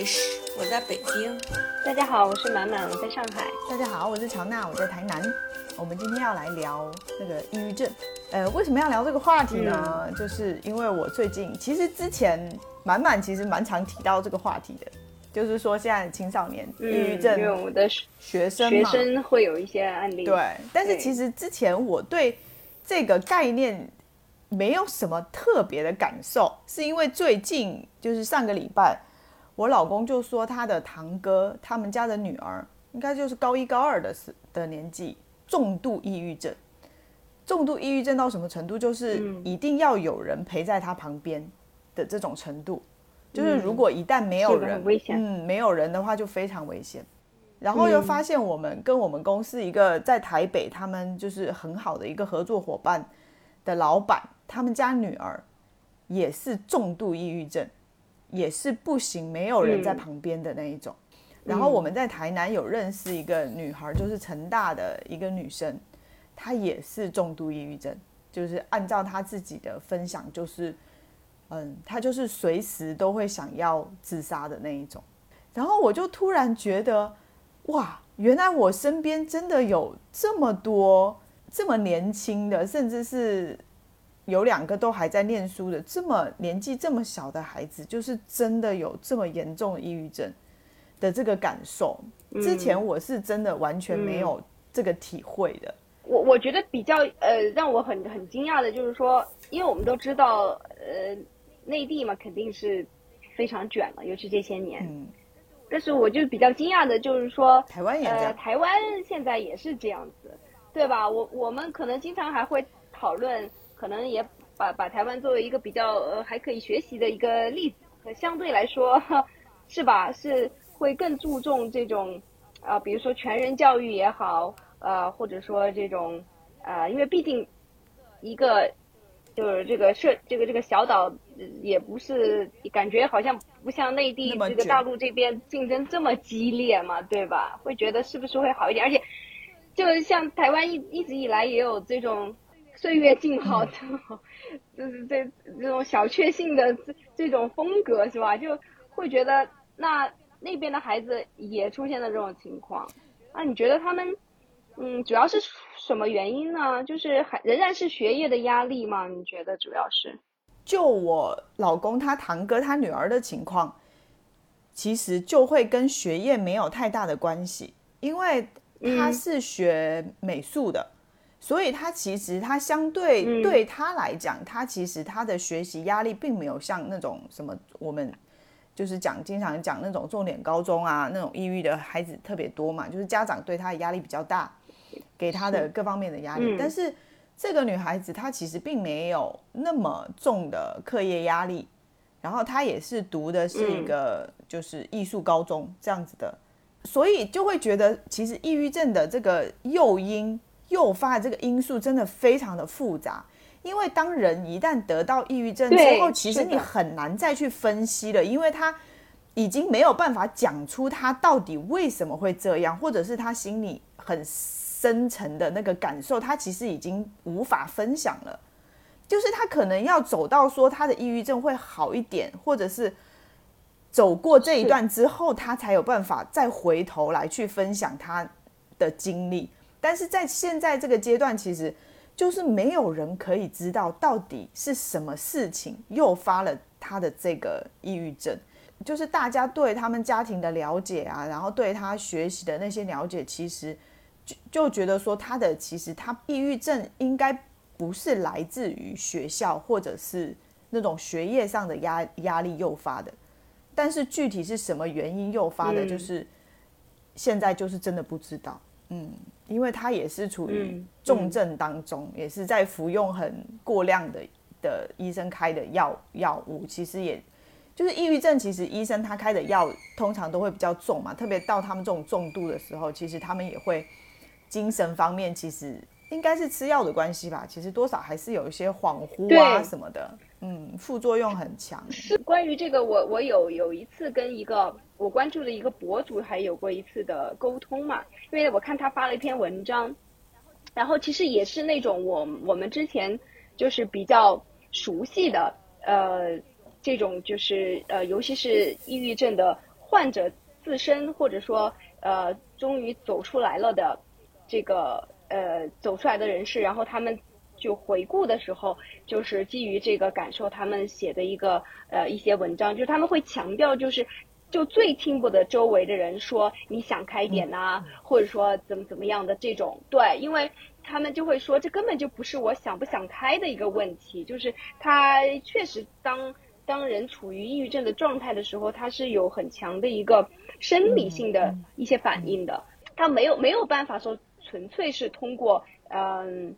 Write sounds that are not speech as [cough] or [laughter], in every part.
Fish，我在北京。大家好，我是满满，我在上海。大家好，我是乔娜，我在台南。我们今天要来聊那个抑郁症。呃，为什么要聊这个话题呢？就是因为我最近其实之前满满其实蛮常提到这个话题的，就是说现在青少年抑郁症，因为我们的学生学生会有一些案例。对，但是其实之前我对这个概念。没有什么特别的感受，是因为最近就是上个礼拜，我老公就说他的堂哥他们家的女儿应该就是高一高二的时的年纪，重度抑郁症。重度抑郁症到什么程度？就是一定要有人陪在他旁边的这种程度。就是如果一旦没有人，嗯，没有人的话就非常危险。然后又发现我们跟我们公司一个在台北，他们就是很好的一个合作伙伴的老板。他们家女儿也是重度抑郁症，也是不行，没有人在旁边的那一种。然后我们在台南有认识一个女孩，就是成大的一个女生，她也是重度抑郁症，就是按照她自己的分享，就是嗯，她就是随时都会想要自杀的那一种。然后我就突然觉得，哇，原来我身边真的有这么多这么年轻的，甚至是。有两个都还在念书的，这么年纪这么小的孩子，就是真的有这么严重的抑郁症的这个感受。之前我是真的完全没有这个体会的。我我觉得比较呃让我很很惊讶的就是说，因为我们都知道呃内地嘛肯定是非常卷了，尤其这些年。嗯。但是我就比较惊讶的就是说，台湾也呃台湾现在也是这样子，对吧？我我们可能经常还会讨论。可能也把把台湾作为一个比较呃还可以学习的一个例子，相对来说，[laughs] 是吧？是会更注重这种啊，比如说全人教育也好，呃，或者说这种啊，因为毕竟一个就是这个社这个这个小岛也不是感觉好像不像内地这个大陆这边竞争这么激烈嘛，对吧？会觉得是不是会好一点？而且就像台湾一一直以来也有这种。岁月静好，这种 [laughs] 就是这这种小确幸的这这种风格是吧？就会觉得那那边的孩子也出现了这种情况，那你觉得他们嗯主要是什么原因呢？就是还仍然是学业的压力吗？你觉得主要是？就我老公他堂哥他女儿的情况，其实就会跟学业没有太大的关系，因为他是学美术的。所以他其实他相对对他来讲，他其实他的学习压力并没有像那种什么我们就是讲经常讲那种重点高中啊那种抑郁的孩子特别多嘛，就是家长对他的压力比较大，给他的各方面的压力。但是这个女孩子她其实并没有那么重的课业压力，然后她也是读的是一个就是艺术高中这样子的，所以就会觉得其实抑郁症的这个诱因。诱发的这个因素真的非常的复杂，因为当人一旦得到抑郁症之后，其实你很难再去分析了，因为他已经没有办法讲出他到底为什么会这样，或者是他心里很深层的那个感受，他其实已经无法分享了。就是他可能要走到说他的抑郁症会好一点，或者是走过这一段之后，他才有办法再回头来去分享他的经历。但是在现在这个阶段，其实就是没有人可以知道到底是什么事情诱发了他的这个抑郁症。就是大家对他们家庭的了解啊，然后对他学习的那些了解，其实就就觉得说他的其实他抑郁症应该不是来自于学校或者是那种学业上的压压力诱发的。但是具体是什么原因诱发的，就是现在就是真的不知道。嗯。因为他也是处于重症当中，也是在服用很过量的的医生开的药药物。其实也就是抑郁症，其实医生他开的药通常都会比较重嘛，特别到他们这种重度的时候，其实他们也会精神方面，其实应该是吃药的关系吧，其实多少还是有一些恍惚啊什么的，嗯，副作用很强。是关于这个，我我有有一次跟一个。我关注的一个博主还有过一次的沟通嘛，因为我看他发了一篇文章，然后其实也是那种我我们之前就是比较熟悉的呃这种就是呃尤其是抑郁症的患者自身或者说呃终于走出来了的这个呃走出来的人士，然后他们就回顾的时候，就是基于这个感受，他们写的一个呃一些文章，就是他们会强调就是。就最听不得周围的人说你想开点呐，或者说怎么怎么样的这种，对，因为他们就会说这根本就不是我想不想开的一个问题，就是他确实当当人处于抑郁症的状态的时候，他是有很强的一个生理性的一些反应的，他没有没有办法说纯粹是通过嗯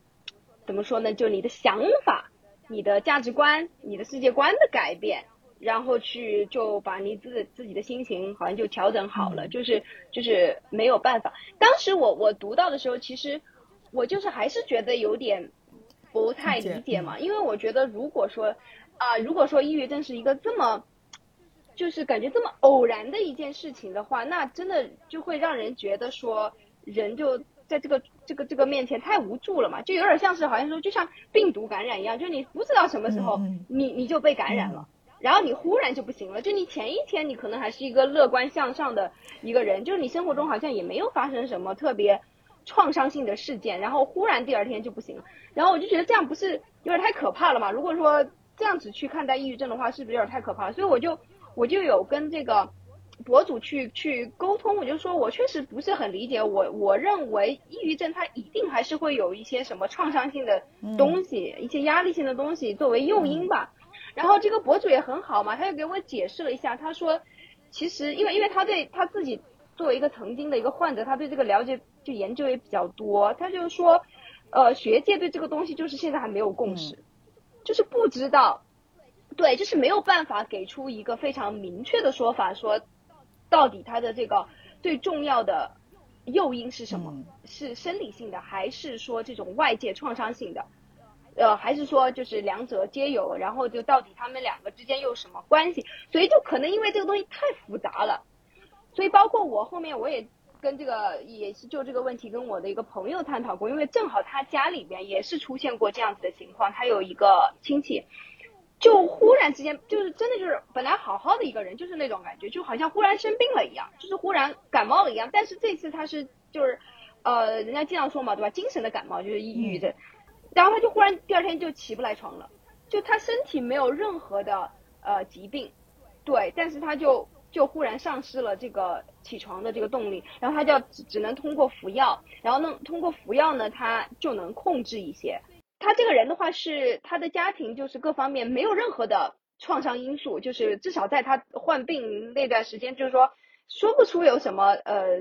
怎么说呢，就你的想法、你的价值观、你的世界观的改变。然后去就把你自自己的心情好像就调整好了，就是就是没有办法。当时我我读到的时候，其实我就是还是觉得有点不太理解嘛，因为我觉得如果说啊，如果说抑郁症是一个这么就是感觉这么偶然的一件事情的话，那真的就会让人觉得说人就在这个这个这个面前太无助了嘛，就有点像是好像说就像病毒感染一样，就你不知道什么时候你你就被感染了。然后你忽然就不行了，就你前一天你可能还是一个乐观向上的一个人，就是你生活中好像也没有发生什么特别创伤性的事件，然后忽然第二天就不行了，然后我就觉得这样不是有点太可怕了嘛？如果说这样子去看待抑郁症的话，是不是有点太可怕了？所以我就我就有跟这个博主去去沟通，我就说我确实不是很理解，我我认为抑郁症它一定还是会有一些什么创伤性的东西，一些压力性的东西作为诱因吧。然后这个博主也很好嘛，他就给我解释了一下，他说，其实因为因为他对他自己作为一个曾经的一个患者，他对这个了解就研究也比较多，他就说，呃，学界对这个东西就是现在还没有共识，就是不知道，对，就是没有办法给出一个非常明确的说法，说到底它的这个最重要的诱因是什么，是生理性的还是说这种外界创伤性的？呃，还是说就是两者皆有，然后就到底他们两个之间又什么关系？所以就可能因为这个东西太复杂了，所以包括我后面我也跟这个也是就这个问题跟我的一个朋友探讨过，因为正好他家里边也是出现过这样子的情况，他有一个亲戚，就忽然之间就是真的就是本来好好的一个人，就是那种感觉，就好像忽然生病了一样，就是忽然感冒了一样，但是这次他是就是呃，人家经常说嘛，对吧？精神的感冒就是抑郁症。然后他就忽然第二天就起不来床了，就他身体没有任何的呃疾病，对，但是他就就忽然丧失了这个起床的这个动力，然后他就只只能通过服药，然后呢通过服药呢他就能控制一些。他这个人的话是他的家庭就是各方面没有任何的创伤因素，就是至少在他患病那段时间，就是说。说不出有什么呃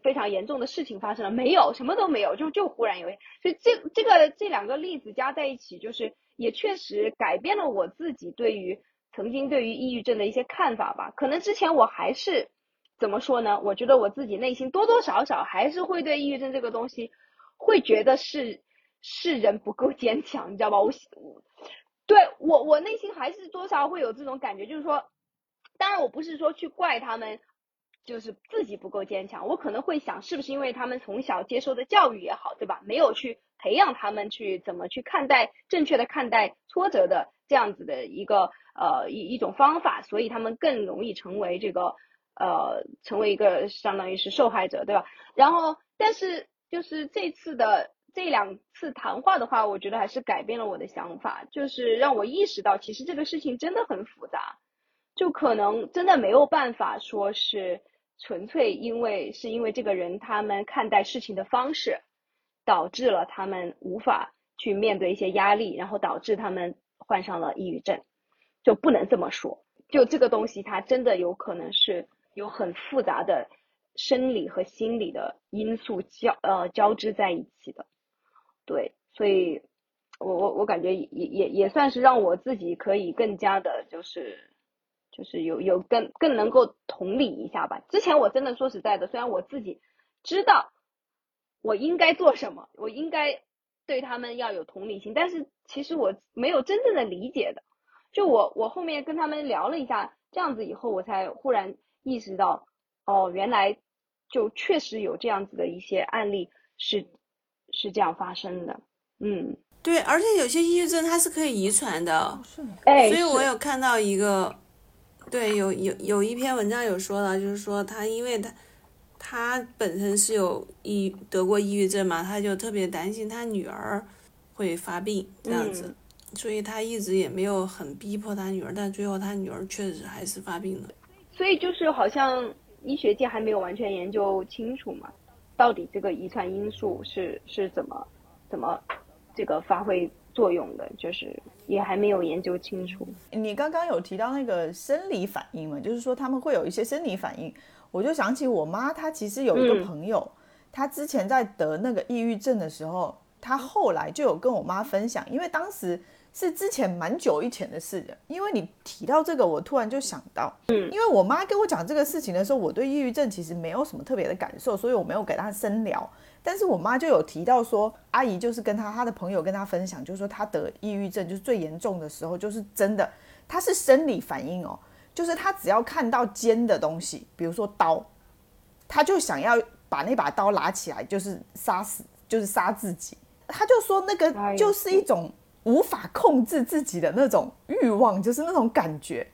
非常严重的事情发生了，没有什么都没有，就就忽然有，所以这这个这两个例子加在一起，就是也确实改变了我自己对于曾经对于抑郁症的一些看法吧。可能之前我还是怎么说呢？我觉得我自己内心多多少少还是会对抑郁症这个东西会觉得是是人不够坚强，你知道吧？我我对我我内心还是多少会有这种感觉，就是说，当然我不是说去怪他们。就是自己不够坚强，我可能会想，是不是因为他们从小接受的教育也好，对吧？没有去培养他们去怎么去看待正确的看待挫折的这样子的一个呃一一种方法，所以他们更容易成为这个呃成为一个相当于是受害者，对吧？然后，但是就是这次的这两次谈话的话，我觉得还是改变了我的想法，就是让我意识到，其实这个事情真的很复杂，就可能真的没有办法说是。纯粹因为是因为这个人他们看待事情的方式，导致了他们无法去面对一些压力，然后导致他们患上了抑郁症，就不能这么说。就这个东西，它真的有可能是有很复杂的生理和心理的因素交呃交织在一起的。对，所以我我我感觉也也也算是让我自己可以更加的就是。就是有有更更能够同理一下吧。之前我真的说实在的，虽然我自己知道我应该做什么，我应该对他们要有同理心，但是其实我没有真正的理解的。就我我后面跟他们聊了一下，这样子以后，我才忽然意识到，哦，原来就确实有这样子的一些案例是是这样发生的。嗯，对，而且有些抑郁症它是可以遗传的，哎，所以我有看到一个。对，有有有一篇文章有说到，就是说他因为他他本身是有抑得过抑郁症嘛，他就特别担心他女儿会发病这样子，所以他一直也没有很逼迫他女儿，但最后他女儿确实还是发病了。所以就是好像医学界还没有完全研究清楚嘛，到底这个遗传因素是是怎么怎么这个发挥作用的，就是也还没有研究清楚。你刚刚有提到那个生理反应嘛，就是说他们会有一些生理反应，我就想起我妈，她其实有一个朋友，她之前在得那个抑郁症的时候，她后来就有跟我妈分享，因为当时。是之前蛮久以前的事的，因为你提到这个，我突然就想到，嗯，因为我妈跟我讲这个事情的时候，我对抑郁症其实没有什么特别的感受，所以我没有给她深聊。但是我妈就有提到说，阿姨就是跟她她的朋友跟她分享，就是说她得抑郁症就是最严重的时候，就是真的，她是生理反应哦，就是她只要看到尖的东西，比如说刀，她就想要把那把刀拿起来，就是杀死，就是杀自己。她就说那个就是一种。无法控制自己的那种欲望，就是那种感觉，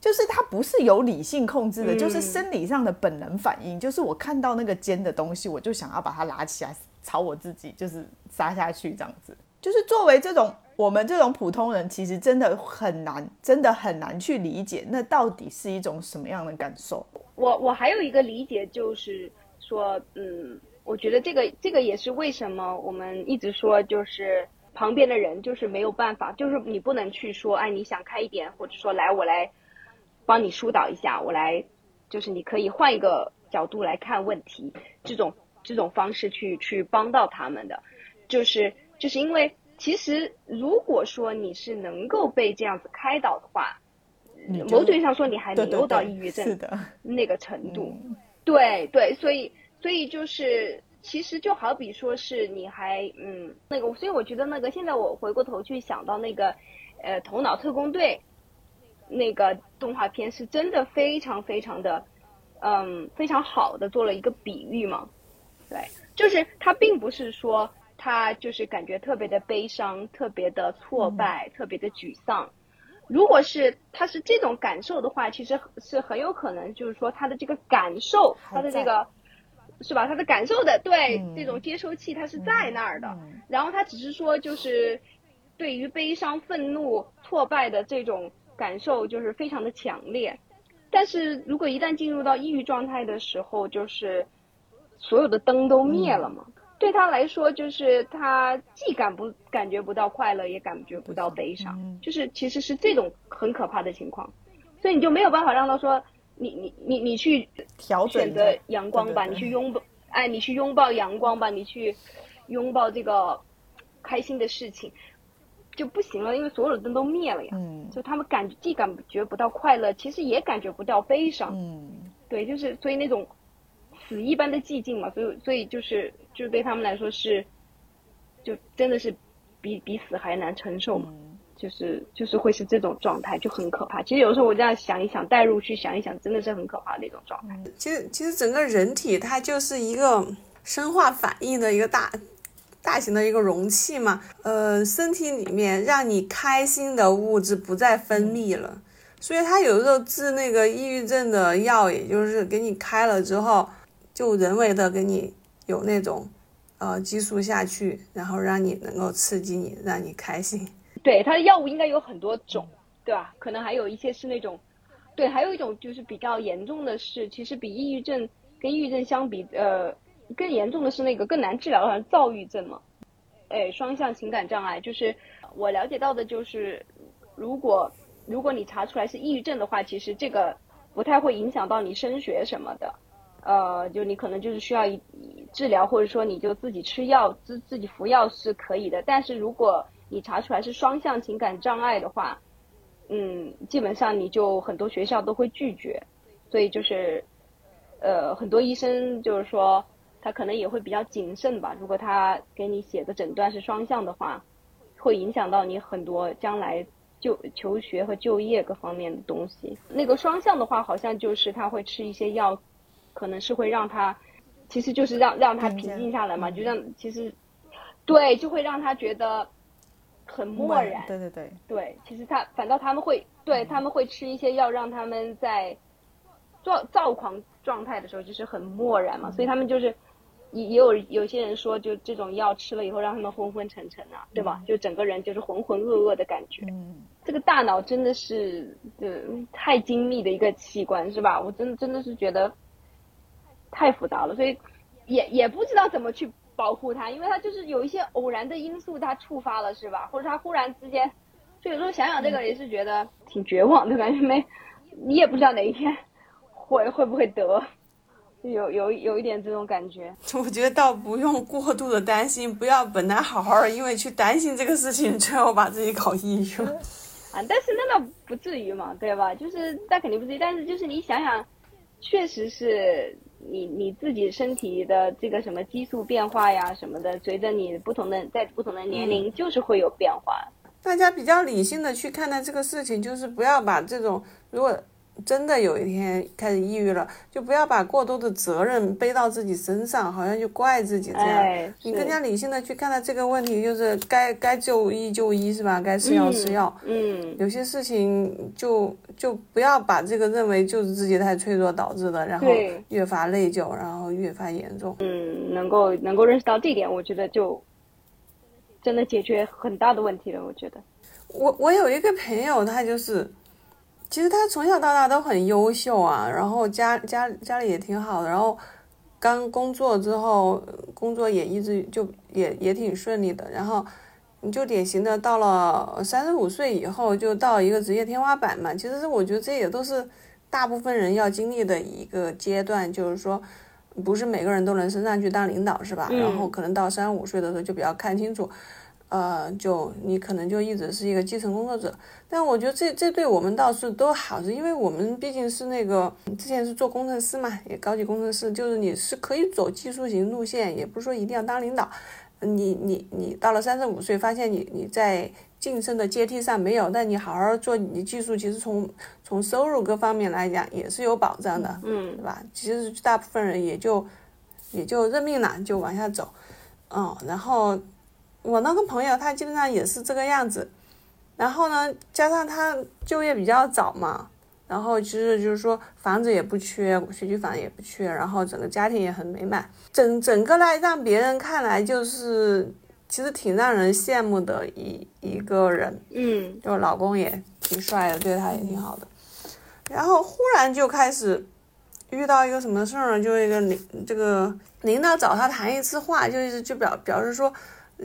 就是它不是由理性控制的，就是生理上的本能反应。就是我看到那个尖的东西，我就想要把它拿起来朝我自己就是杀下去，这样子。就是作为这种我们这种普通人，其实真的很难，真的很难去理解那到底是一种什么样的感受。我我还有一个理解就是说，嗯，我觉得这个这个也是为什么我们一直说就是。旁边的人就是没有办法，就是你不能去说，哎，你想开一点，或者说来我来帮你疏导一下，我来，就是你可以换一个角度来看问题，这种这种方式去去帮到他们的，就是就是因为其实如果说你是能够被这样子开导的话，某种意义上说你还没有到抑郁症那个程度，对对，所以所以就是。其实就好比说是你还嗯那个，所以我觉得那个现在我回过头去想到那个，呃，头脑特工队，那个动画片是真的非常非常的，嗯，非常好的做了一个比喻嘛。对，就是他并不是说他就是感觉特别的悲伤、特别的挫败、特别的沮丧。如果是他是这种感受的话，其实是很有可能就是说他的这个感受，他的这个。是吧？他的感受的对这种接收器，它是在那儿的。然后他只是说，就是对于悲伤、愤怒、挫败的这种感受，就是非常的强烈。但是如果一旦进入到抑郁状态的时候，就是所有的灯都灭了嘛。对他来说，就是他既感不感觉不到快乐，也感觉不到悲伤，就是其实是这种很可怕的情况。所以你就没有办法让他说。你你你你去调整选择阳光吧，你去拥抱，哎，你去拥抱阳光吧，你去拥抱这个开心的事情就不行了，因为所有的灯都灭了呀。嗯，就他们感既感觉不到快乐，其实也感觉不到悲伤。嗯，对，就是所以那种死一般的寂静嘛，所以所以就是就是对他们来说是，就真的是比比死还难承受嘛。就是就是会是这种状态，就很可怕。其实有时候我这样想一想，代入去想一想，真的是很可怕的一种状态。其实其实整个人体它就是一个生化反应的一个大大型的一个容器嘛。呃，身体里面让你开心的物质不再分泌了，所以他有时候治那个抑郁症的药，也就是给你开了之后，就人为的给你有那种呃激素下去，然后让你能够刺激你，让你开心。对它的药物应该有很多种，对吧？可能还有一些是那种，对，还有一种就是比较严重的是，其实比抑郁症跟抑郁症相比，呃，更严重的是那个更难治疗的躁郁症嘛，哎，双向情感障碍，就是我了解到的就是，如果如果你查出来是抑郁症的话，其实这个不太会影响到你升学什么的，呃，就你可能就是需要一治疗，或者说你就自己吃药自自己服药是可以的，但是如果你查出来是双向情感障碍的话，嗯，基本上你就很多学校都会拒绝，所以就是，呃，很多医生就是说他可能也会比较谨慎吧。如果他给你写的诊断是双向的话，会影响到你很多将来就求学和就业各方面的东西。那个双向的话，好像就是他会吃一些药，可能是会让他，其实就是让让他平静下来嘛，就让其实，对，就会让他觉得。很漠然。对对对对，其实他反倒他们会对他们会吃一些药，让他们在躁躁狂状态的时候就是很漠然嘛，所以他们就是也也有有些人说，就这种药吃了以后让他们昏昏沉沉啊，对吧？就整个人就是浑浑噩噩的感觉。嗯，这个大脑真的是呃太精密的一个器官，是吧？我真真的是觉得太复杂了，所以也也不知道怎么去。保护他，因为他就是有一些偶然的因素，他触发了，是吧？或者他忽然之间，就有时候想想这个也是觉得挺绝望的感觉，没，你也不知道哪一天会 [laughs] 会不会得，有有有一点这种感觉。[laughs] 我觉得倒不用过度的担心，不要本来好好的，因为去担心这个事情，最后把自己搞抑郁了。[laughs] 啊，但是那倒不至于嘛，对吧？就是那肯定不至于，但是就是你想想，确实是。你你自己身体的这个什么激素变化呀什么的，随着你不同的在不同的年龄，就是会有变化。大家比较理性的去看待这个事情，就是不要把这种如果。真的有一天开始抑郁了，就不要把过多的责任背到自己身上，好像就怪自己这样。你更加理性的去看待这个问题，就是该该就医就医是吧？该吃药吃药。嗯。有些事情就就不要把这个认为就是自己太脆弱导致的，然后越发内疚，然后越发严重。嗯，能够能够认识到这点，我觉得就真的解决很大的问题了。我觉得。我我有一个朋友，他就是。其实他从小到大都很优秀啊，然后家家家里也挺好的，然后刚工作之后，工作也一直就也也挺顺利的，然后你就典型的到了三十五岁以后就到一个职业天花板嘛。其实我觉得这也都是大部分人要经历的一个阶段，就是说不是每个人都能升上去当领导，是吧？然后可能到三十五岁的时候就比较看清楚。呃，就你可能就一直是一个基层工作者，但我觉得这这对我们倒是都好，是因为我们毕竟是那个之前是做工程师嘛，也高级工程师，就是你是可以走技术型路线，也不是说一定要当领导。你你你到了三十五岁，发现你你在晋升的阶梯上没有，但你好好做你技术，其实从从收入各方面来讲也是有保障的，嗯，对吧？其实大部分人也就也就认命了，就往下走，嗯，然后。我那个朋友，他基本上也是这个样子，然后呢，加上他就业比较早嘛，然后其实就是说房子也不缺，学区房也不缺，然后整个家庭也很美满，整整个来让别人看来就是其实挺让人羡慕的一一个人，嗯，就老公也挺帅的，对他也挺好的，然后忽然就开始遇到一个什么事儿呢，就一个领这个领导找他谈一次话，就是就表表示说。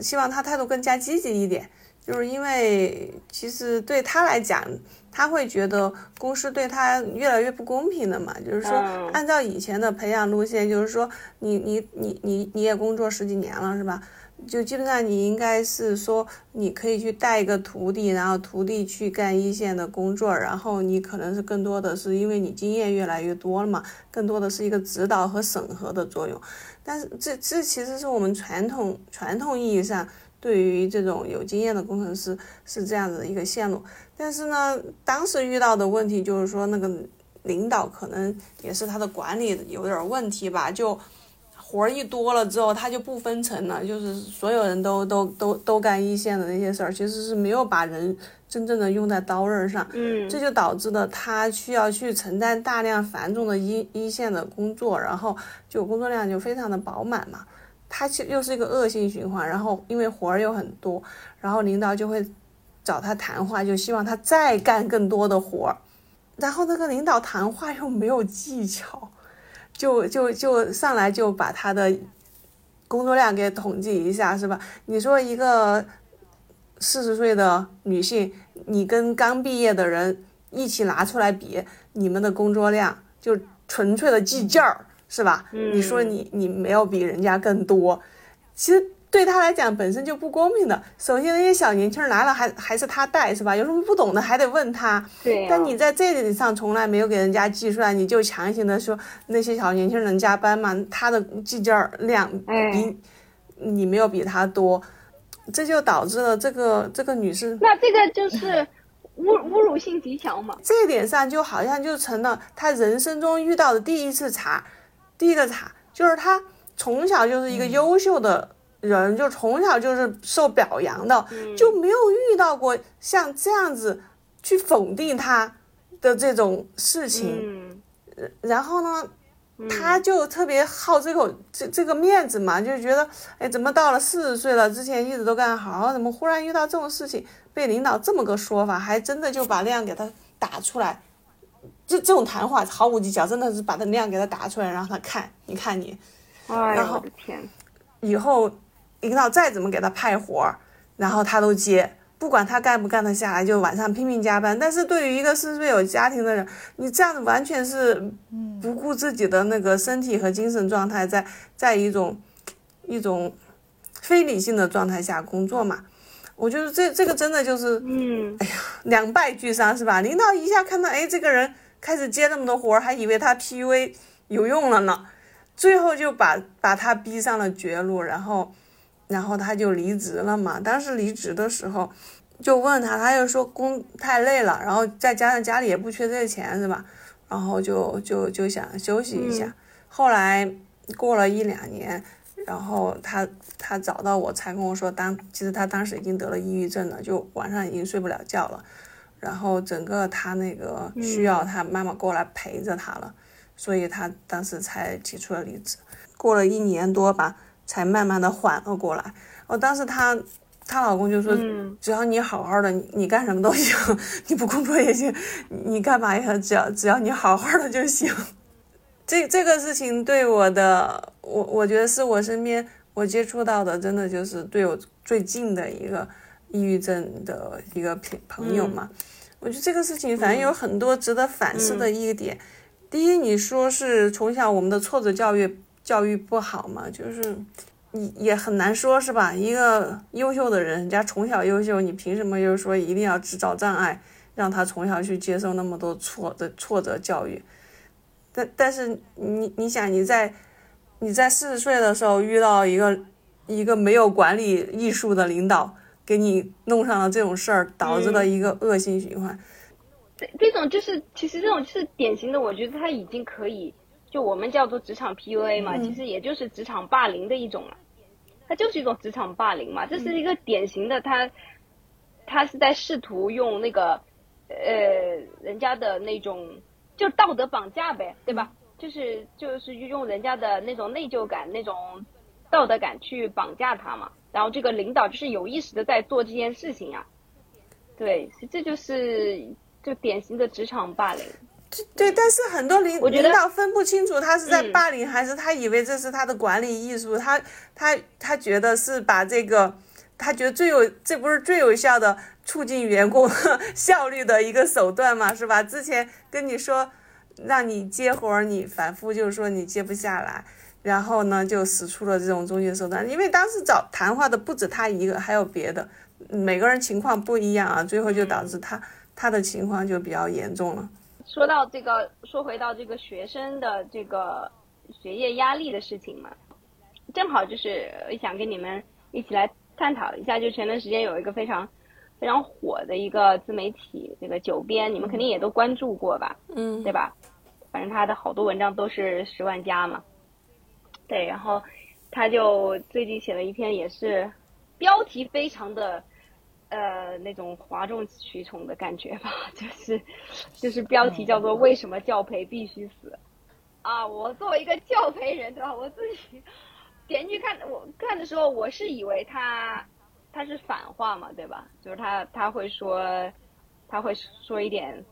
希望他态度更加积极一点，就是因为其实对他来讲，他会觉得公司对他越来越不公平了嘛。就是说，按照以前的培养路线，就是说，你你你你你也工作十几年了，是吧？就基本上你应该是说，你可以去带一个徒弟，然后徒弟去干一线的工作，然后你可能是更多的是因为你经验越来越多了嘛，更多的是一个指导和审核的作用。但是这这其实是我们传统传统意义上对于这种有经验的工程师是这样子的一个线路。但是呢，当时遇到的问题就是说，那个领导可能也是他的管理有点问题吧，就活儿一多了之后，他就不分层了，就是所有人都都都都干一线的那些事儿，其实是没有把人。真正的用在刀刃上，嗯，这就导致了他需要去承担大量繁重的一一线的工作，然后就工作量就非常的饱满嘛，他其又是一个恶性循环，然后因为活儿又很多，然后领导就会找他谈话，就希望他再干更多的活儿，然后那个领导谈话又没有技巧，就就就上来就把他的工作量给统计一下，是吧？你说一个。四十岁的女性，你跟刚毕业的人一起拿出来比，你们的工作量就纯粹的计件儿，是吧？你说你你没有比人家更多，其实对他来讲本身就不公平的。首先那些小年轻来了还还是他带，是吧？有什么不懂的还得问他。对。但你在这点上从来没有给人家计算，你就强行的说那些小年轻人加班嘛，他的计件量比你没有比他多。这就导致了这个这个女士，那这个就是侮侮辱性极强嘛。这一点上就好像就成了他人生中遇到的第一次茬，第一个茬就是他从小就是一个优秀的人，就从小就是受表扬的，就没有遇到过像这样子去否定他的这种事情。然后呢，他就特别好这口这这个面子嘛，就觉得哎，怎么到了四十岁了，之前一直都干得好，怎么忽然遇到这种事情，被领导这么个说法，还真的就把量给他打出来。这这种谈话毫无技巧，真的是把他量给他打出来，让他看，你看你，然后以后领导再怎么给他派活儿，然后他都接，不管他干不干得下来，就晚上拼命加班。但是对于一个四十岁有家庭的人，你这样子完全是不顾自己的那个身体和精神状态，在在一种一种非理性的状态下工作嘛。我觉得这这个真的就是，嗯，哎呀，两败俱伤是吧？领导一下看到，哎，这个人。开始接那么多活儿，还以为他 PUA 有用了呢，最后就把把他逼上了绝路，然后，然后他就离职了嘛。当时离职的时候，就问他，他又说工太累了，然后再加上家里也不缺这个钱，是吧？然后就就就想休息一下。后来过了一两年，然后他他找到我才跟我说，当其实他当时已经得了抑郁症了，就晚上已经睡不了觉了。然后整个他那个需要他妈妈过来陪着他了，所以他当时才提出了离职。过了一年多吧，才慢慢的缓了过来。哦，当时她她老公就说，只要你好好的，你干什么都行，[laughs] 你不工作也行，你干嘛也只要只要你好好的就行。这这个事情对我的，我我觉得是我身边我接触到的，真的就是对我最近的一个。抑郁症的一个朋朋友嘛，我觉得这个事情反正有很多值得反思的一个点。第一，你说是从小我们的挫折教育教育不好嘛，就是也也很难说，是吧？一个优秀的人，人家从小优秀，你凭什么又说一定要制造障碍，让他从小去接受那么多挫的挫折教育？但但是你你想你在你在四十岁的时候遇到一个一个没有管理艺术的领导。给你弄上了这种事儿，导致了一个恶性循环。这这种就是，其实这种就是典型的，我觉得他已经可以，就我们叫做职场 PUA 嘛，其实也就是职场霸凌的一种了。它就是一种职场霸凌嘛，这是一个典型的，他他是在试图用那个呃人家的那种就道德绑架呗，对吧？就是就是用人家的那种内疚感、那种道德感去绑架他嘛。然后这个领导就是有意识的在做这件事情呀，对，这就是就典型的职场霸凌。对，但是很多领领导分不清楚他是在霸凌还是他以为这是他的管理艺术，他他他觉得是把这个，他觉得最有这不是最有效的促进员工 [laughs] 效率的一个手段嘛，是吧？之前跟你说让你接活儿，你反复就是说你接不下来。然后呢，就使出了这种中介手段，因为当时找谈话的不止他一个，还有别的，每个人情况不一样啊，最后就导致他他的情况就比较严重了。说到这个，说回到这个学生的这个学业压力的事情嘛，正好就是想跟你们一起来探讨一下，就前段时间有一个非常非常火的一个自媒体，这个九编，你们肯定也都关注过吧？嗯，对吧？反正他的好多文章都是十万加嘛。对，然后他就最近写了一篇，也是标题非常的呃那种哗众取宠的感觉吧，[laughs] 就是就是标题叫做“为什么教培必须死”啊！我作为一个教培人，对吧？我自己点进去看，我看的时候，我是以为他他是反话嘛，对吧？就是他他会说他会说一点。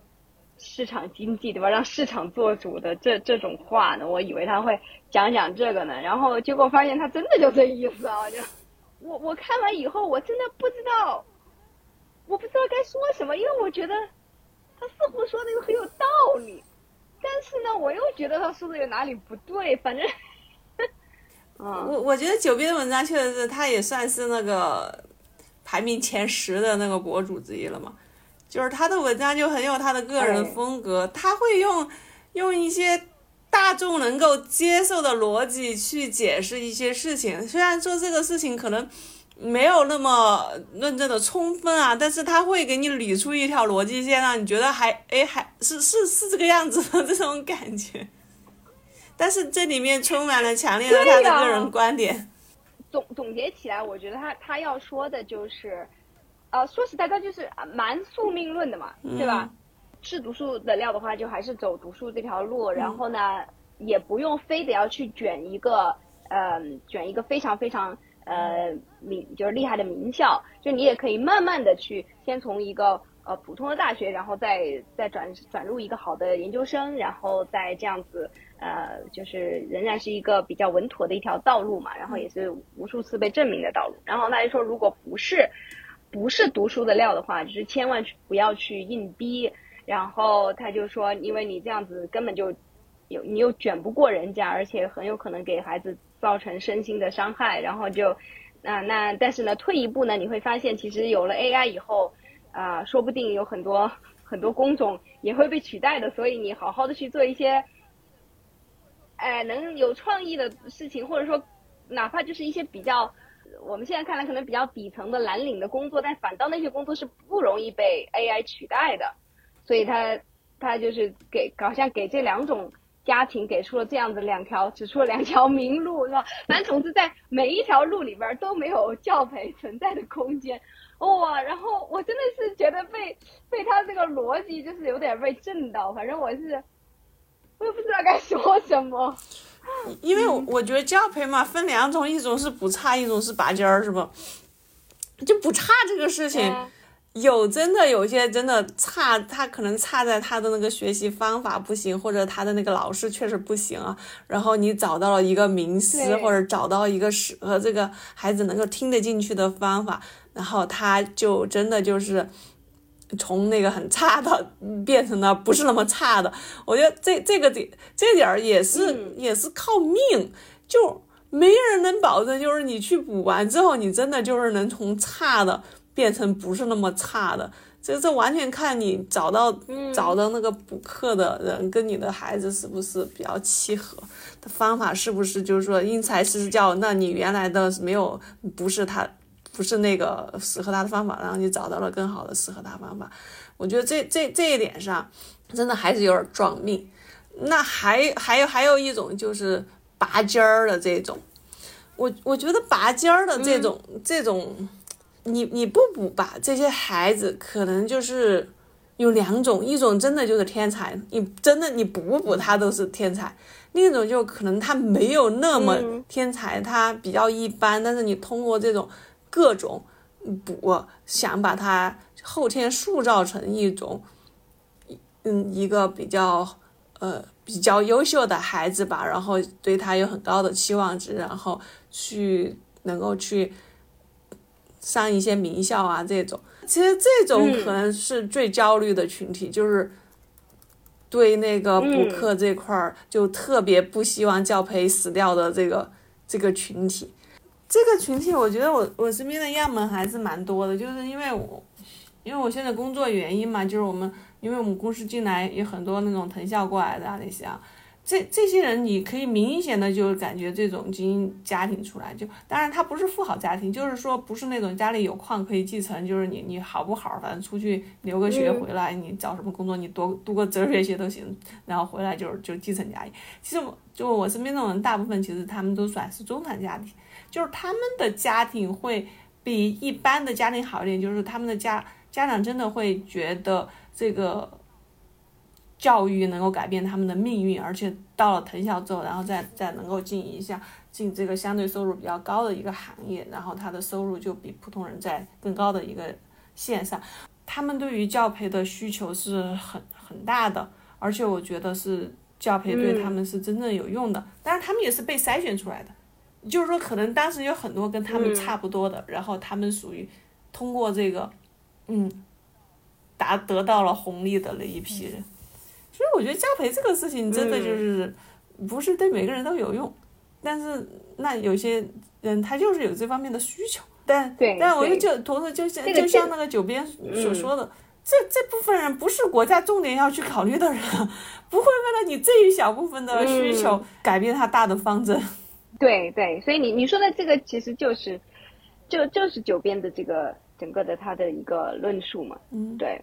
市场经济对吧？让市场做主的这这种话呢，我以为他会讲讲这个呢，然后结果发现他真的就这意思啊！就 [laughs] 我我看完以后，我真的不知道，我不知道该说什么，因为我觉得他似乎说那个很有道理，但是呢，我又觉得他说的有哪里不对，反正，[laughs] 嗯，我我觉得九编的文章确实是，他也算是那个排名前十的那个博主之一了嘛。就是他的文章就很有他的个人风格，他会用用一些大众能够接受的逻辑去解释一些事情。虽然说这个事情可能没有那么论证的充分啊，但是他会给你理出一条逻辑线，让你觉得还哎还是是是这个样子的 [laughs] 这种感觉。但是这里面充满了强烈的他的个人观点。总总结起来，我觉得他他要说的就是，呃，说实在，他就是蛮宿命论的嘛，对吧？是读书的料的话，就还是走读书这条路，然后呢，也不用非得要去卷一个，呃，卷一个非常非常呃名就是厉害的名校，就你也可以慢慢的去先从一个呃普通的大学，然后再再转转入一个好的研究生，然后再这样子。呃，就是仍然是一个比较稳妥的一条道路嘛，然后也是无数次被证明的道路。然后他就说，如果不是不是读书的料的话，就是千万不要去硬逼。然后他就说，因为你这样子根本就有你又卷不过人家，而且很有可能给孩子造成身心的伤害。然后就那那但是呢，退一步呢，你会发现其实有了 AI 以后啊，说不定有很多很多工种也会被取代的。所以你好好的去做一些。哎，能有创意的事情，或者说，哪怕就是一些比较，我们现在看来可能比较底层的蓝领的工作，但反倒那些工作是不容易被 AI 取代的，所以他他就是给好像给这两种家庭给出了这样的两条，指出了两条明路，是吧？[laughs] 反正总之在每一条路里边都没有教培存在的空间，哇！然后我真的是觉得被被他这个逻辑就是有点被震到，反正我是。我也不知道该说什么，因为我觉得教培嘛分两种，一种是补差，一种是拔尖儿，是吧？就不差这个事情，有真的有些真的差，他可能差在他的那个学习方法不行，或者他的那个老师确实不行啊。然后你找到了一个名师，或者找到一个适合这个孩子能够听得进去的方法，然后他就真的就是。从那个很差的变成了不是那么差的，我觉得这这个点这点儿也是也是靠命，就没人能保证，就是你去补完之后，你真的就是能从差的变成不是那么差的，这这完全看你找到找到那个补课的人跟你的孩子是不是比较契合，的方法是不是就是说因材施教，那你原来的没有不是他。不是那个适合他的方法，然后你找到了更好的适合他方法。我觉得这这这一点上，真的还是有点撞命。那还还有还有一种就是拔尖儿的这种，我我觉得拔尖儿的这种这种，你你不补吧，这些孩子可能就是有两种，一种真的就是天才，你真的你补不补他都是天才；另一种就可能他没有那么天才，他比较一般，但是你通过这种。各种补，想把他后天塑造成一种，嗯，一个比较呃比较优秀的孩子吧，然后对他有很高的期望值，然后去能够去上一些名校啊，这种。其实这种可能是最焦虑的群体，就是对那个补课这块儿就特别不希望教培死掉的这个这个群体。这个群体，我觉得我我身边的样本还是蛮多的，就是因为我，因为我现在工作原因嘛，就是我们，因为我们公司进来有很多那种藤校过来的啊那些啊，这这些人你可以明显的就是感觉这种精英家庭出来，就当然他不是富豪家庭，就是说不是那种家里有矿可以继承，就是你你好不好，反正出去留个学回来，你找什么工作你多读个哲学系都行，然后回来就是就继承家业。其实我就我身边这种人，大部分其实他们都算是中产家庭。就是他们的家庭会比一般的家庭好一点，就是他们的家家长真的会觉得这个教育能够改变他们的命运，而且到了藤校之后，然后再再能够进一下进这个相对收入比较高的一个行业，然后他的收入就比普通人在更高的一个线上，他们对于教培的需求是很很大的，而且我觉得是教培对他们是真正有用的，当然他们也是被筛选出来的。就是说，可能当时有很多跟他们差不多的，然后他们属于通过这个，嗯，达得到了红利的那一批人。所以我觉得教培这个事情真的就是不是对每个人都有用，但是那有些人他就是有这方面的需求。但但我就就同时就像就像那个九编所说的，这这部分人不是国家重点要去考虑的人，[laughs] 不会为了你这一小部分的需求改变他大的方针。对对，所以你你说的这个其实就是，就就是九编的这个整个的他的一个论述嘛。嗯，对，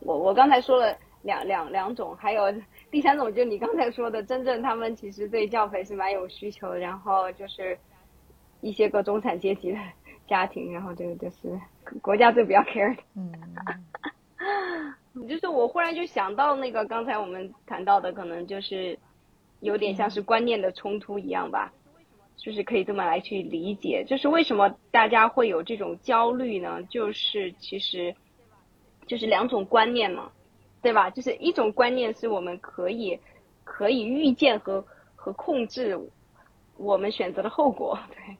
我我刚才说了两两两种，还有第三种，就是你刚才说的，真正他们其实对教培是蛮有需求，然后就是一些个中产阶级的 [laughs] 家庭，然后这个就是国家最不要 care 的。嗯，[laughs] 就是我忽然就想到那个刚才我们谈到的，可能就是有点像是观念的冲突一样吧，就是可以这么来去理解。就是为什么大家会有这种焦虑呢？就是其实就是两种观念嘛，对吧？就是一种观念是我们可以可以预见和和控制我们选择的后果，[laughs] 对。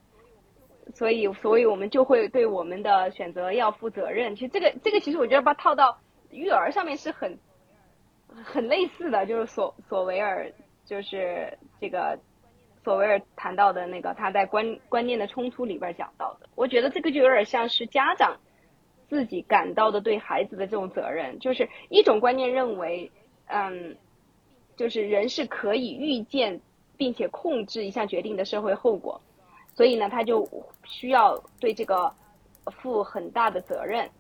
所以，所以我们就会对我们的选择要负责任。其实这个，这个其实我觉得把套到育儿上面是很很类似的，就是索索维尔，就是这个索维尔谈到的那个他在观观念的冲突里边讲到的。我觉得这个就有点像是家长自己感到的对孩子的这种责任，就是一种观念认为，嗯，就是人是可以预见并且控制一项决定的社会后果。所以呢，他就需要对这个负很大的责任，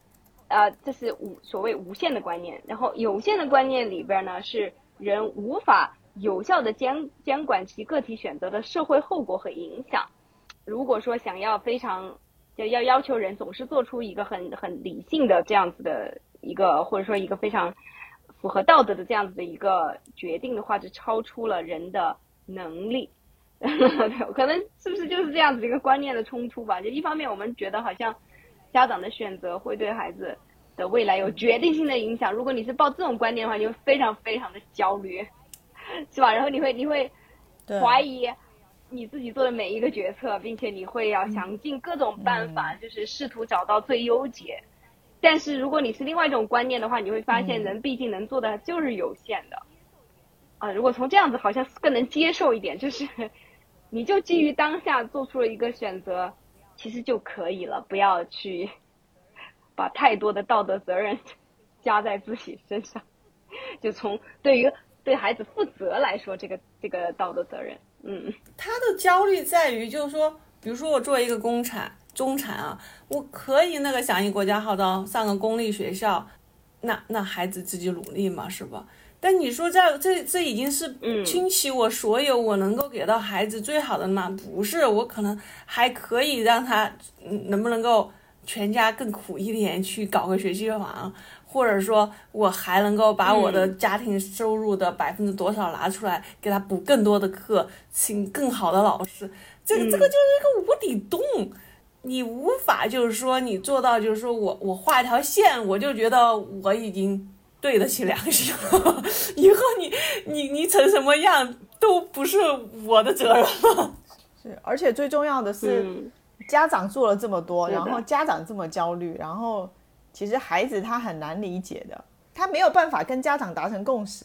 呃，这是无所谓无限的观念。然后有限的观念里边呢，是人无法有效的监监管其个体选择的社会后果和影响。如果说想要非常要要要求人总是做出一个很很理性的这样子的一个，或者说一个非常符合道德的这样子的一个决定的话，就超出了人的能力。[laughs] 可能是不是就是这样子的一个观念的冲突吧？就一方面，我们觉得好像家长的选择会对孩子的未来有决定性的影响。如果你是抱这种观念的话，你会非常非常的焦虑，[laughs] 是吧？然后你会你会怀疑你自己做的每一个决策，并且你会要想尽各种办法，就是试图找到最优解。但是如果你是另外一种观念的话，你会发现人毕竟能做的就是有限的啊。如果从这样子，好像更能接受一点，就是。[laughs] 你就基于当下做出了一个选择，其实就可以了，不要去 [laughs] 把太多的道德责任加在自己身上。就从对于对孩子负责来说，这个这个道德责任，嗯，他的焦虑在于，就是说，比如说我作为一个中产，中产啊，我可以那个响应国家号召上个公立学校，那那孩子自己努力嘛，是吧？但你说这这这已经是倾其我所有，我能够给到孩子最好的吗？不是，我可能还可以让他，能不能够全家更苦一点，去搞个学区房，或者说我还能够把我的家庭收入的百分之多少拿出来，给他补更多的课，请更好的老师。这个这个就是一个无底洞，你无法就是说你做到，就是说我我画一条线，我就觉得我已经。对得起良心了，以后你你你成什么样都不是我的责任了。是，而且最重要的是，家长做了这么多，然后家长这么焦虑，然后其实孩子他很难理解的，他没有办法跟家长达成共识。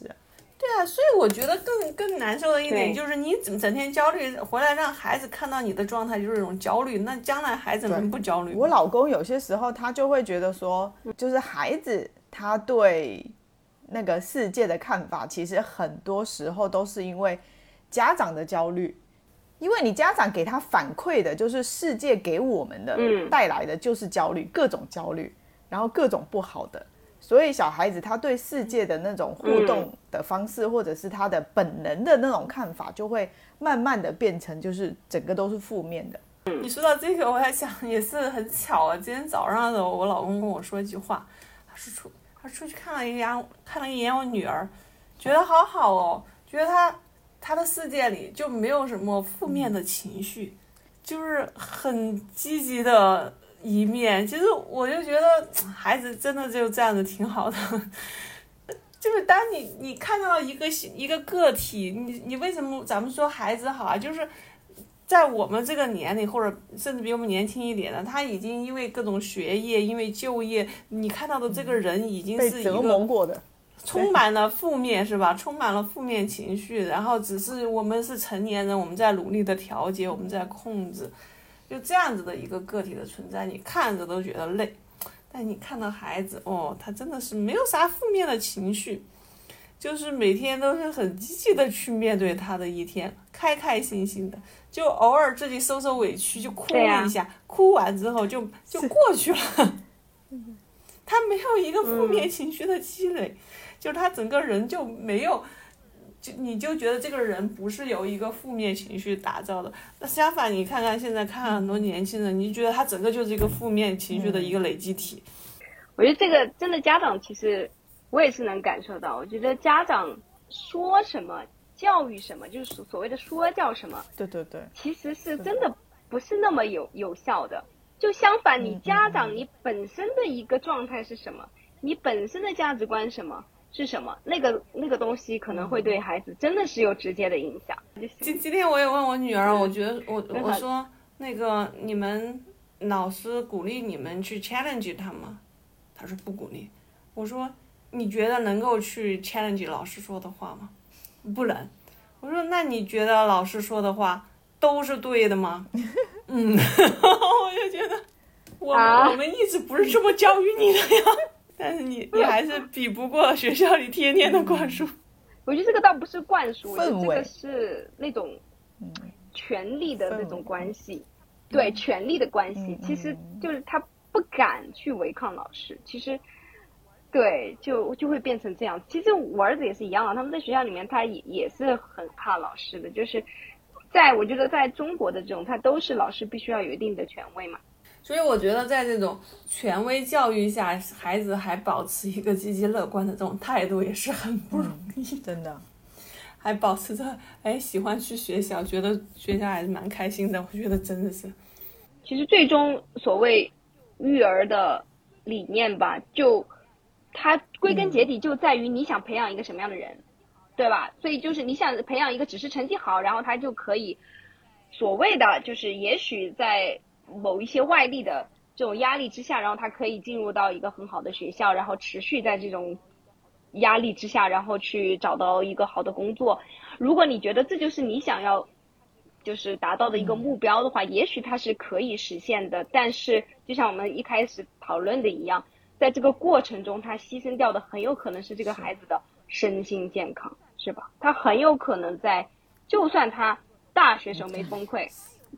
对啊，所以我觉得更更难受的一点就是，你整整天焦虑，回来让孩子看到你的状态就是一种焦虑，那将来孩子能不焦虑？我老公有些时候他就会觉得说，就是孩子。他对那个世界的看法，其实很多时候都是因为家长的焦虑，因为你家长给他反馈的就是世界给我们的带来的就是焦虑，各种焦虑，然后各种不好的，所以小孩子他对世界的那种互动的方式，或者是他的本能的那种看法，就会慢慢的变成就是整个都是负面的。你说到这个，我还想也是很巧啊，今天早上的时候，我老公跟我说一句话，他说出。他出去看了一眼，看了一眼我女儿，觉得好好哦，觉得他他的世界里就没有什么负面的情绪，就是很积极的一面。其实我就觉得孩子真的就这样子挺好的，[laughs] 就是当你你看到一个一个个体，你你为什么咱们说孩子好啊？就是。在我们这个年龄，或者甚至比我们年轻一点的，他已经因为各种学业，因为就业，你看到的这个人已经是一个充满了负面，是吧？充满了负面情绪，然后只是我们是成年人，我们在努力的调节，我们在控制，就这样子的一个个体的存在，你看着都觉得累。但你看到孩子，哦，他真的是没有啥负面的情绪，就是每天都是很积极的去面对他的一天，开开心心的。就偶尔自己受受委屈，就哭一下，哭完之后就 [laughs] 就过去了。[laughs] 他没有一个负面情绪的积累，就是他整个人就没有就你就觉得这个人不是由一个负面情绪打造的。那相反，你看看现在看很多年轻人，你就觉得他整个就是一个负面情绪的一个累积体。我觉得这个真的家长其实我也是能感受到，我觉得家长说什么教育什么，就是所谓的说教什么，对对对，其实是真的不是那么有有效的。就相反，你家长你本身的一个状态是什么，你本身的价值观什么。是什么？那个那个东西可能会对孩子真的是有直接的影响。今今天我也问我女儿，我觉得我我说那个你们老师鼓励你们去 challenge 他吗？她说不鼓励。我说你觉得能够去 challenge 老师说的话吗？不能。我说那你觉得老师说的话都是对的吗？嗯，[laughs] 我就觉得我我们一直不是这么教育你的呀。但是你你还是比不过学校里天天的灌输。[laughs] 我觉得这个倒不是灌输，这个是那种权力的那种关系，对权力的关系，其实就是他不敢去违抗老师。其实，对，就就会变成这样。其实我儿子也是一样啊，他们在学校里面，他也也是很怕老师的。就是在我觉得在中国的这种，他都是老师必须要有一定的权威嘛。所以我觉得，在这种权威教育下，孩子还保持一个积极乐观的这种态度，也是很不容易。真的，还保持着哎喜欢去学校，觉得学校还是蛮开心的。我觉得真的是。其实最终所谓育儿的理念吧，就它归根结底就在于你想培养一个什么样的人，对吧？所以就是你想培养一个只是成绩好，然后他就可以所谓的就是也许在。某一些外力的这种压力之下，然后他可以进入到一个很好的学校，然后持续在这种压力之下，然后去找到一个好的工作。如果你觉得这就是你想要就是达到的一个目标的话，也许它是可以实现的。但是就像我们一开始讨论的一样，在这个过程中，他牺牲掉的很有可能是这个孩子的身心健康，是吧？他很有可能在就算他大学时候没崩溃。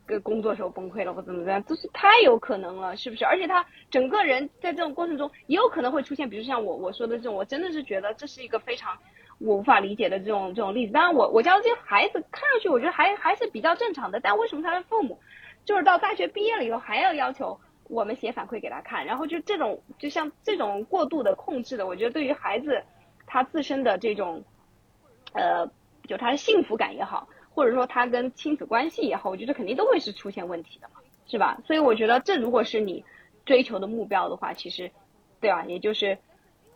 个工作时候崩溃了或怎么怎么样，就是太有可能了，是不是？而且他整个人在这种过程中也有可能会出现，比如像我我说的这种，我真的是觉得这是一个非常我无法理解的这种这种例子。当然，我我教这些孩子看上去我觉得还还是比较正常的，但为什么他的父母就是到大学毕业了以后还要要求我们写反馈给他看？然后就这种就像这种过度的控制的，我觉得对于孩子他自身的这种呃，就他的幸福感也好。或者说他跟亲子关系也好，我觉得肯定都会是出现问题的嘛，是吧？所以我觉得这如果是你追求的目标的话，其实，对吧？也就是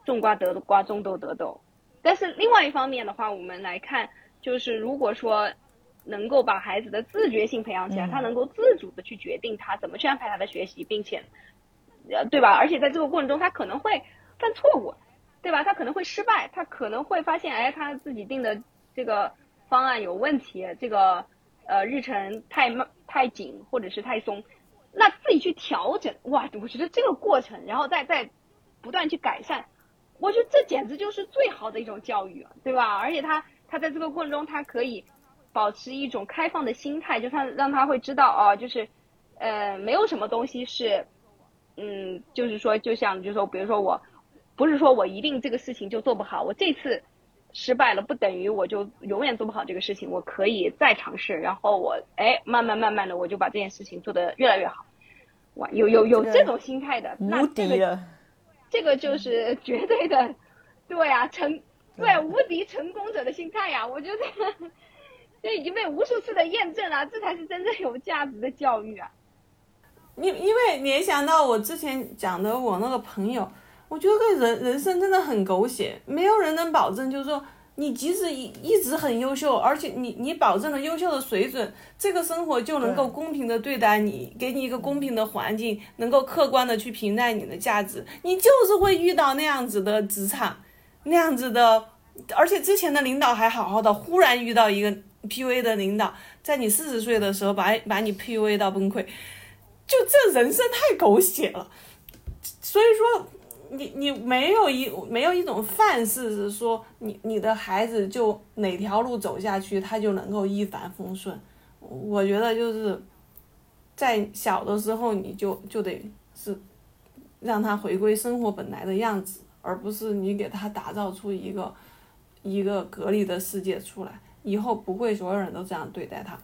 种瓜得瓜，种豆得豆。但是另外一方面的话，我们来看，就是如果说能够把孩子的自觉性培养起来，他能够自主的去决定他怎么去安排他的学习，并且，呃，对吧？而且在这个过程中，他可能会犯错误，对吧？他可能会失败，他可能会发现，哎，他自己定的这个。方案有问题，这个呃日程太慢太紧或者是太松，那自己去调整哇！我觉得这个过程，然后再再不断去改善，我觉得这简直就是最好的一种教育，对吧？而且他他在这个过程中，他可以保持一种开放的心态，就他让他会知道哦，就是呃没有什么东西是嗯，就是说就像就是说，比如说我不是说我一定这个事情就做不好，我这次。失败了不等于我就永远做不好这个事情，我可以再尝试，然后我哎慢慢慢慢的我就把这件事情做得越来越好。哇，有有有这种心态的，无敌了，这个就是绝对的，对啊，成对无敌成功者的心态呀，我觉得这已经被无数次的验证了，这才是真正有价值的教育啊。因因为联想到我之前讲的我那个朋友。我觉得人人生真的很狗血，没有人能保证，就是说你即使一一直很优秀，而且你你保证了优秀的水准，这个生活就能够公平的对待你，给你一个公平的环境，能够客观的去评价你的价值。你就是会遇到那样子的职场，那样子的，而且之前的领导还好好的，忽然遇到一个 PUA 的领导，在你四十岁的时候把把你 PUA 到崩溃，就这人生太狗血了，所以说。你你没有一没有一种范式是说你你的孩子就哪条路走下去他就能够一帆风顺，我觉得就是在小的时候你就就得是让他回归生活本来的样子，而不是你给他打造出一个一个隔离的世界出来，以后不会所有人都这样对待他。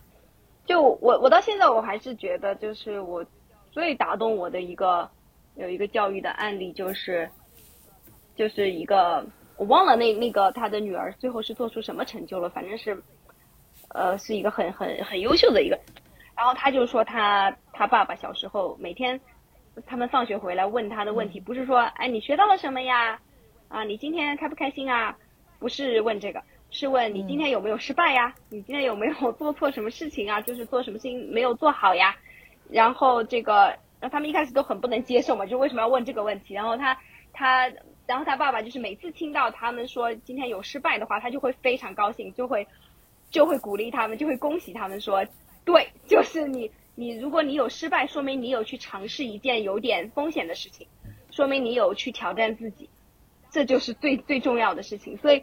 就我我到现在我还是觉得，就是我最打动我的一个有一个教育的案例，就是就是一个我忘了那那个他的女儿最后是做出什么成就了，反正是呃是一个很很很优秀的一个。然后他就说他他爸爸小时候每天他们放学回来问他的问题，不是说哎你学到了什么呀啊你今天开不开心啊？不是问这个。是问你今天有没有失败呀？你今天有没有 [laughs] 做错什么事情啊？就是做什么事情没有做好呀？然后这个，然后他们一开始都很不能接受嘛，就为什么要问这个问题？然后他他，然后他爸爸就是每次听到他们说今天有失败的话，他就会非常高兴，就会就会鼓励他们，就会恭喜他们说，对，就是你你如果你有失败，说明你有去尝试一件有点风险的事情，说明你有去挑战自己，这就是最最重要的事情，所以。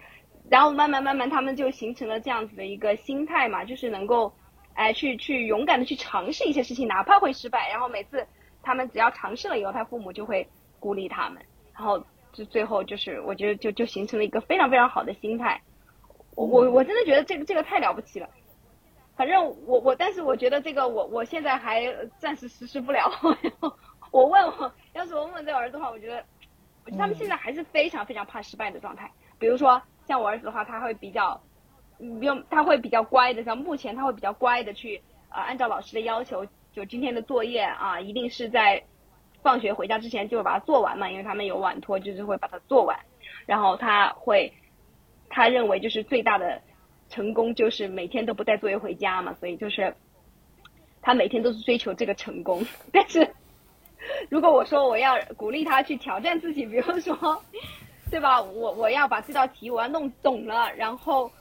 然后慢慢慢慢，他们就形成了这样子的一个心态嘛，就是能够，哎，去去勇敢的去尝试一些事情，哪怕会失败。然后每次他们只要尝试了以后，他父母就会鼓励他们。然后就最后就是，我觉得就就形成了一个非常非常好的心态。我我我真的觉得这个这个太了不起了。反正我我，但是我觉得这个我我现在还暂时实施不了。[laughs] 我问我，要是我问这个儿子的话，我觉得，我觉得他们现在还是非常非常怕失败的状态。比如说。像我儿子的话，他会比较，不用，他会比较乖的。像目前他会比较乖的去，呃，按照老师的要求，就今天的作业啊，一定是在放学回家之前就把它做完嘛，因为他们有晚托，就是会把它做完。然后他会，他认为就是最大的成功就是每天都不带作业回家嘛，所以就是他每天都是追求这个成功。[laughs] 但是如果我说我要鼓励他去挑战自己，比如说。对吧？我我要把这道题我要弄懂了，然后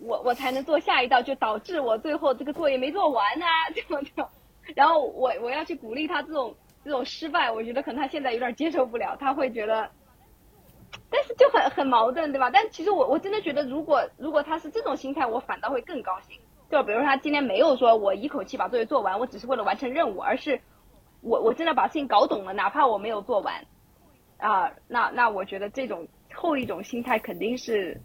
我我才能做下一道，就导致我最后这个作业没做完啊，这么的。然后我我要去鼓励他这种这种失败，我觉得可能他现在有点接受不了，他会觉得，但是就很很矛盾，对吧？但其实我我真的觉得，如果如果他是这种心态，我反倒会更高兴。就比如说他今天没有说我一口气把作业做完，我只是为了完成任务，而是我我真的把事情搞懂了，哪怕我没有做完。啊，那那我觉得这种后一种心态肯定是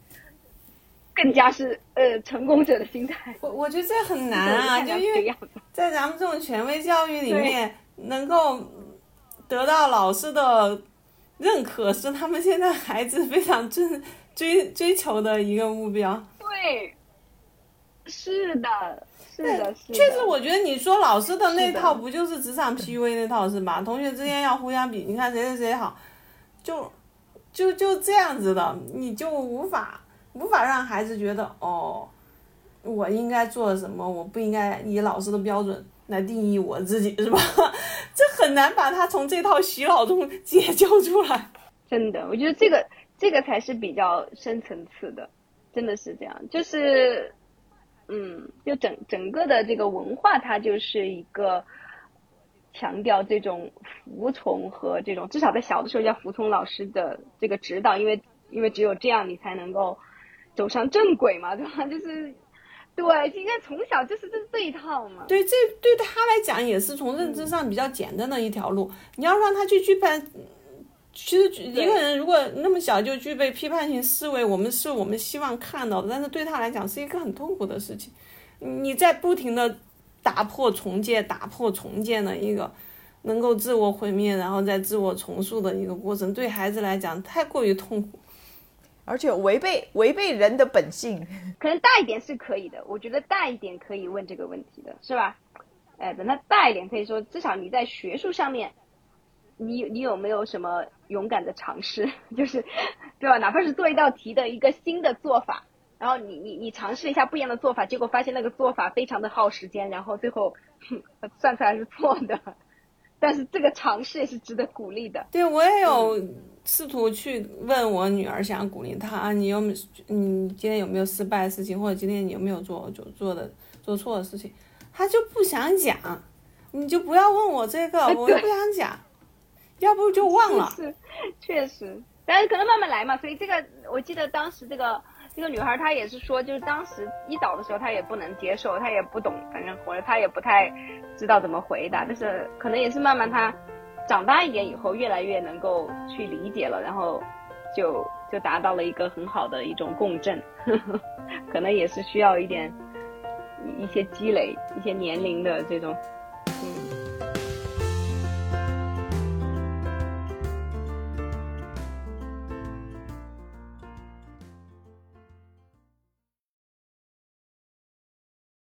更加是呃成功者的心态。我我觉得这很难啊，就因为在咱们这种权威教育里面，能够得到老师的认可，是他们现在孩子非常追追追求的一个目标。对，是的，是的，是。确实，我觉得你说老师的那套不就是职场 PUA 那套是吧？[laughs] 同学之间要互相比，你看谁谁谁好。就，就就这样子的，你就无法无法让孩子觉得哦，我应该做什么，我不应该以老师的标准来定义我自己，是吧？[laughs] 这很难把他从这套洗脑中解救出来。真的，我觉得这个这个才是比较深层次的，真的是这样。就是，嗯，就整整个的这个文化，它就是一个。强调这种服从和这种，至少在小的时候要服从老师的这个指导，因为因为只有这样你才能够走上正轨嘛，[laughs] 对吧？就是，对，应该从小就是这这一套嘛。对，这对他来讲也是从认知上比较简单的一条路。你要让他去具备，其实一个人如果那么小就具备批判性思维，我们是我们希望看到的，但是对他来讲是一个很痛苦的事情。你在不停的。打破重建、打破重建的一个能够自我毁灭，然后再自我重塑的一个过程，对孩子来讲太过于痛苦，而且违背违背人的本性。[laughs] 可能大一点是可以的，我觉得大一点可以问这个问题的，是吧？哎，等他大一点，可以说至少你在学术上面，你你有没有什么勇敢的尝试？[laughs] 就是，对吧？哪怕是做一道题的一个新的做法。然后你你你尝试一下不一样的做法，结果发现那个做法非常的耗时间，然后最后算出来是错的。但是这个尝试也是值得鼓励的。对我也有试图去问我女儿，想鼓励她，你有没你今天有没有失败的事情，或者今天你有没有做做做的做错的事情？她就不想讲，你就不要问我这个，我就 [laughs] 不想讲，要不就忘了。[laughs] 是，确实，但是可能慢慢来嘛。所以这个我记得当时这个。这个女孩她也是说，就是当时一早的时候她也不能接受，她也不懂，反正或者她也不太知道怎么回答。但是可能也是慢慢她长大一点以后，越来越能够去理解了，然后就就达到了一个很好的一种共振，呵 [laughs] 呵可能也是需要一点一些积累，一些年龄的这种